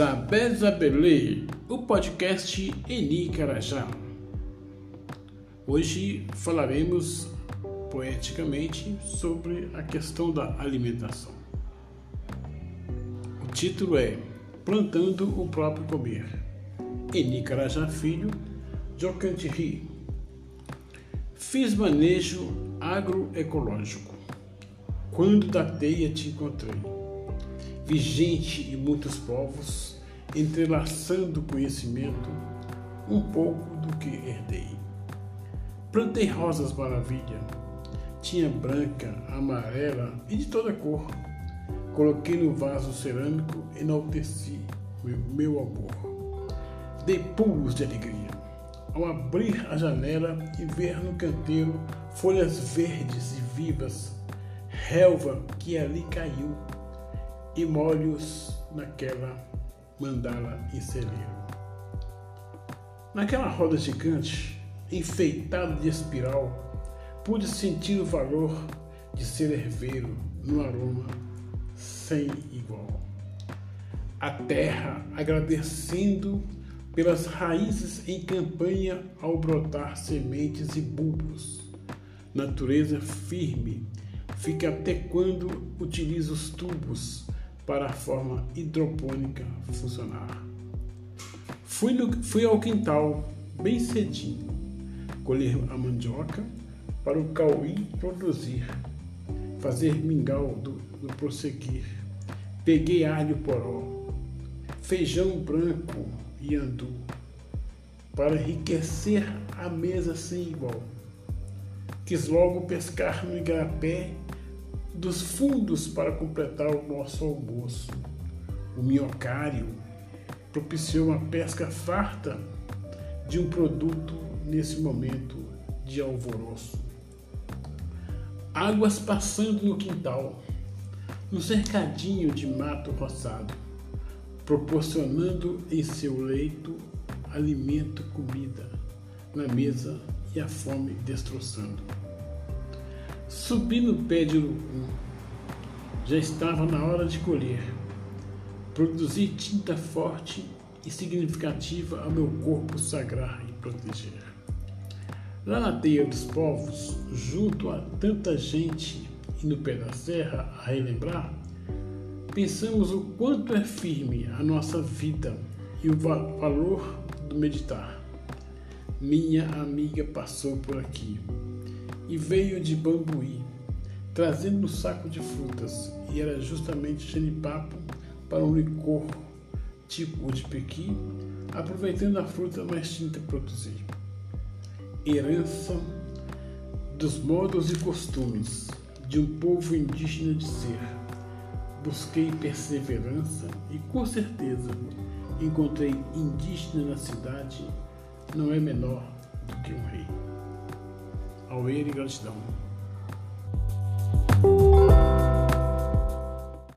Zabé Zabelê, o podcast Eni Carajá. Hoje falaremos poeticamente sobre a questão da alimentação. O título é Plantando o próprio comer. Eni Carajá Filho, Jocantiri. Fiz manejo agroecológico. Quando da teia te encontrei vigente em muitos povos, entrelaçando conhecimento, um pouco do que herdei. Plantei rosas maravilha, tinha branca, amarela e de toda cor. Coloquei no vaso cerâmico, enalteci meu, meu amor. Dei pulos de alegria ao abrir a janela e ver no canteiro folhas verdes e vivas, relva que ali caiu e molhos naquela mandala em celeiro. Naquela roda gigante, enfeitada de espiral, pude sentir o valor de ser herveiro no aroma sem igual. A terra agradecendo pelas raízes em campanha ao brotar sementes e bulbos. Natureza firme fica até quando utiliza os tubos para a forma hidropônica funcionar. Fui, no, fui ao quintal bem cedinho, colher a mandioca para o cauí produzir, fazer mingau do, do prosseguir. Peguei alho poró, feijão branco e andu, para enriquecer a mesa sem igual. Quis logo pescar no igarapé dos fundos para completar o nosso almoço. O minhocário propiciou uma pesca farta de um produto nesse momento de alvoroço. Águas passando no quintal, no cercadinho de mato roçado, proporcionando em seu leito alimento, comida na mesa e a fome destroçando. Subi no pé de urucum. Já estava na hora de colher. Produzi tinta forte e significativa ao meu corpo sagrar e proteger. Lá na teia dos povos, junto a tanta gente e no pé da serra a relembrar, pensamos o quanto é firme a nossa vida e o valor do meditar. Minha amiga passou por aqui e veio de Bambuí, trazendo um saco de frutas, e era justamente genipapo para um licor tipo de pequi, aproveitando a fruta mais tinta produzir. Herança dos modos e costumes de um povo indígena de ser. Busquei perseverança e com certeza encontrei indígena na cidade não é menor do que um rei ao ver e gratidão.